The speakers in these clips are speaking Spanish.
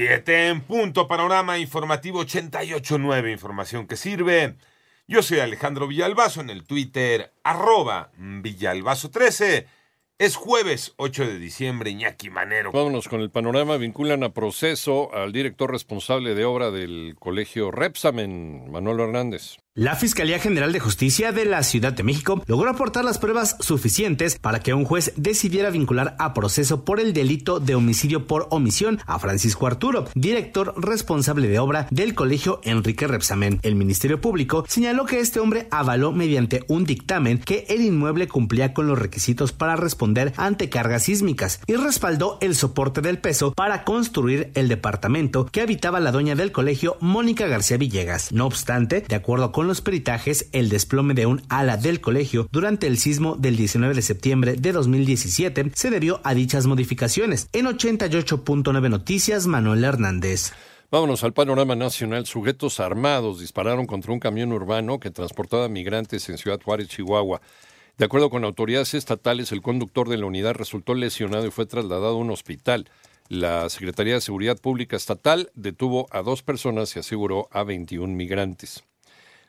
7 en punto, panorama informativo 88.9, información que sirve. Yo soy Alejandro Villalbazo en el Twitter, arroba Villalbazo13. Es jueves 8 de diciembre, Iñaki Manero. Vámonos con el panorama. Vinculan a proceso al director responsable de obra del colegio Repsamen, Manuel Hernández. La Fiscalía General de Justicia de la Ciudad de México logró aportar las pruebas suficientes para que un juez decidiera vincular a proceso por el delito de homicidio por omisión a Francisco Arturo, director responsable de obra del colegio Enrique Repsamen. El Ministerio Público señaló que este hombre avaló mediante un dictamen que el inmueble cumplía con los requisitos para responder ante cargas sísmicas y respaldó el soporte del peso para construir el departamento que habitaba la dueña del colegio, Mónica García Villegas. No obstante, de acuerdo con con los peritajes el desplome de un ala del colegio durante el sismo del 19 de septiembre de 2017 se debió a dichas modificaciones. En 88.9 Noticias, Manuel Hernández. Vámonos al panorama nacional. Sujetos armados dispararon contra un camión urbano que transportaba migrantes en Ciudad Juárez, Chihuahua. De acuerdo con autoridades estatales, el conductor de la unidad resultó lesionado y fue trasladado a un hospital. La Secretaría de Seguridad Pública Estatal detuvo a dos personas y aseguró a 21 migrantes.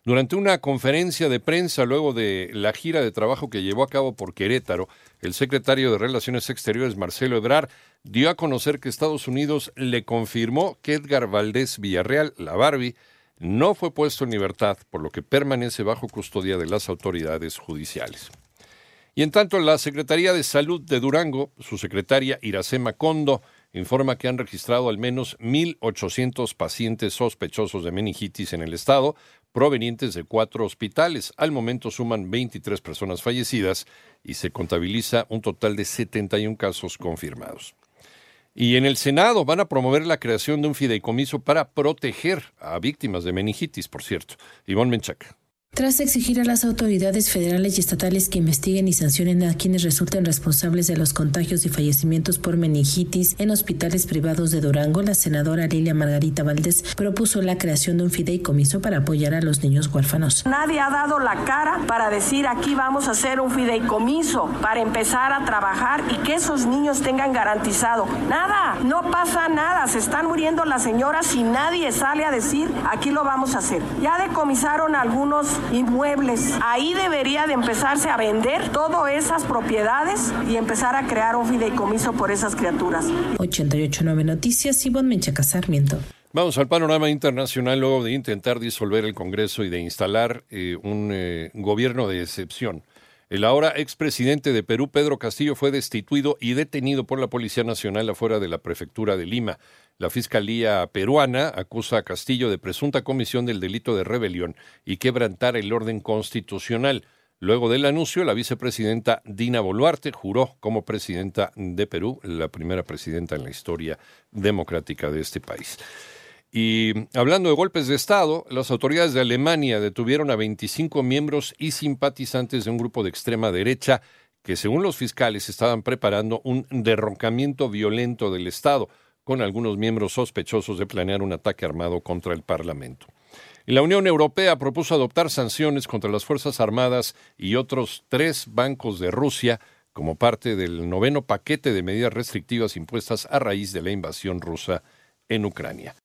Durante una conferencia de prensa luego de la gira de trabajo que llevó a cabo por Querétaro, el secretario de Relaciones Exteriores, Marcelo Ebrard, dio a conocer que Estados Unidos le confirmó que Edgar Valdés Villarreal, la Barbie, no fue puesto en libertad, por lo que permanece bajo custodia de las autoridades judiciales. Y en tanto, la Secretaría de Salud de Durango, su secretaria Iracema Condo, informa que han registrado al menos 1.800 pacientes sospechosos de meningitis en el estado, provenientes de cuatro hospitales. Al momento suman 23 personas fallecidas y se contabiliza un total de 71 casos confirmados. Y en el Senado van a promover la creación de un fideicomiso para proteger a víctimas de meningitis, por cierto. Ivonne Menchaca. Tras exigir a las autoridades federales y estatales que investiguen y sancionen a quienes resulten responsables de los contagios y fallecimientos por meningitis en hospitales privados de Durango, la senadora Lilia Margarita Valdés propuso la creación de un fideicomiso para apoyar a los niños huérfanos. Nadie ha dado la cara para decir aquí vamos a hacer un fideicomiso para empezar a trabajar y que esos niños tengan garantizado. Nada, no pasa nada, se están muriendo las señoras y nadie sale a decir aquí lo vamos a hacer. Ya decomisaron algunos inmuebles. Ahí debería de empezarse a vender todas esas propiedades y empezar a crear un fideicomiso por esas criaturas. 889 Noticias, Ivonne Menchaca Sarmiento. Vamos al panorama internacional luego de intentar disolver el Congreso y de instalar eh, un eh, gobierno de excepción. El ahora expresidente de Perú, Pedro Castillo, fue destituido y detenido por la Policía Nacional afuera de la prefectura de Lima. La Fiscalía peruana acusa a Castillo de presunta comisión del delito de rebelión y quebrantar el orden constitucional. Luego del anuncio, la vicepresidenta Dina Boluarte juró como presidenta de Perú, la primera presidenta en la historia democrática de este país. Y hablando de golpes de Estado, las autoridades de Alemania detuvieron a 25 miembros y simpatizantes de un grupo de extrema derecha que, según los fiscales, estaban preparando un derroncamiento violento del Estado con algunos miembros sospechosos de planear un ataque armado contra el Parlamento. La Unión Europea propuso adoptar sanciones contra las Fuerzas Armadas y otros tres bancos de Rusia como parte del noveno paquete de medidas restrictivas impuestas a raíz de la invasión rusa en Ucrania.